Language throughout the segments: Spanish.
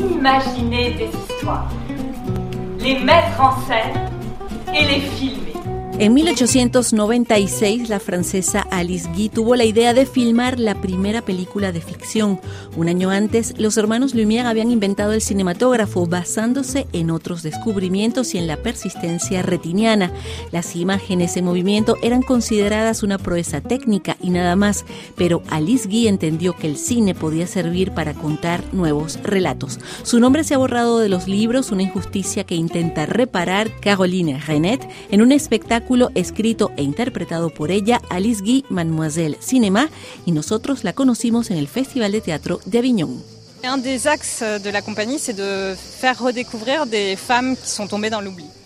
imaginer des histoires, les mettre en scène et les filmer. En 1896, la francesa Alice Guy tuvo la idea de filmar la primera película de ficción. Un año antes, los hermanos Lumière habían inventado el cinematógrafo basándose en otros descubrimientos y en la persistencia retiniana. Las imágenes en movimiento eran consideradas una proeza técnica y nada más, pero Alice Guy entendió que el cine podía servir para contar nuevos relatos. Su nombre se ha borrado de los libros, una injusticia que intenta reparar Caroline Renet en un espectáculo escrito e interpretado por ella, Alice Guy, Mademoiselle Cinéma, y nosotros la conocimos en el Festival de Teatro de Avignon.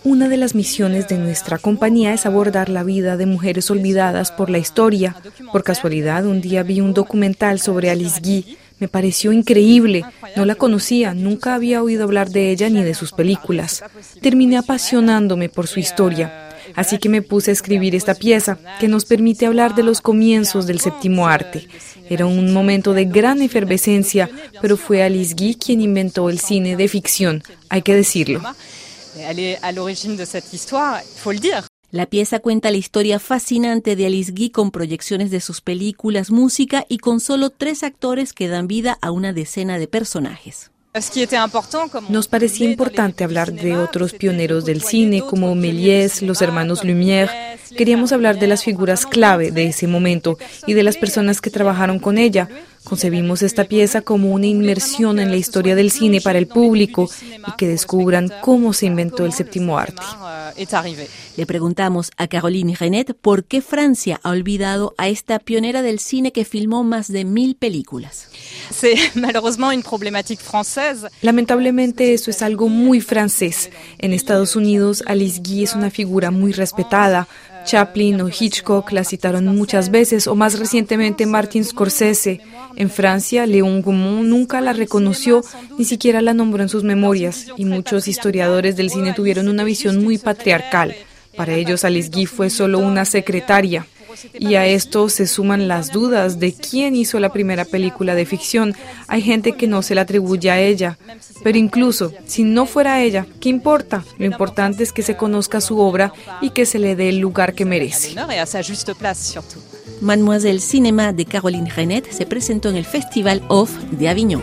Una de las misiones de nuestra compañía es abordar la vida de mujeres olvidadas por la historia. Por casualidad, un día vi un documental sobre Alice Guy. Me pareció increíble. No la conocía, nunca había oído hablar de ella ni de sus películas. Terminé apasionándome por su historia. Así que me puse a escribir esta pieza, que nos permite hablar de los comienzos del séptimo arte. Era un momento de gran efervescencia, pero fue Alice Guy quien inventó el cine de ficción, hay que decirlo. La pieza cuenta la historia fascinante de Alice Guy con proyecciones de sus películas, música y con solo tres actores que dan vida a una decena de personajes. Nos parecía importante hablar de otros pioneros del cine como Méliès, los hermanos Lumière. Queríamos hablar de las figuras clave de ese momento y de las personas que trabajaron con ella. Concebimos esta pieza como una inmersión en la historia del cine para el público y que descubran cómo se inventó el séptimo arte. Le preguntamos a Caroline Renet por qué Francia ha olvidado a esta pionera del cine que filmó más de mil películas. Lamentablemente eso es algo muy francés. En Estados Unidos, Alice Guy es una figura muy respetada. Chaplin o Hitchcock la citaron muchas veces, o más recientemente Martin Scorsese. En Francia, Léon Gaumont nunca la reconoció, ni siquiera la nombró en sus memorias, y muchos historiadores del cine tuvieron una visión muy patriarcal. Para ellos, Alice Guy fue solo una secretaria. Y a esto se suman las dudas de quién hizo la primera película de ficción. Hay gente que no se la atribuye a ella. Pero incluso si no fuera ella, ¿qué importa? Lo importante es que se conozca su obra y que se le dé el lugar que merece. Mademoiselle Cinéma de Caroline Renet se presentó en el Festival Off de Avignon.